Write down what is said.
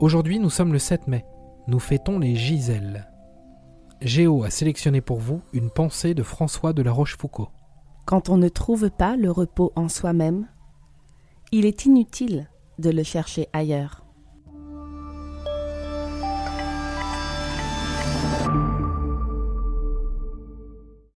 Aujourd'hui, nous sommes le 7 mai. Nous fêtons les Giselles. Géo a sélectionné pour vous une pensée de François de la Rochefoucauld. Quand on ne trouve pas le repos en soi-même, il est inutile de le chercher ailleurs.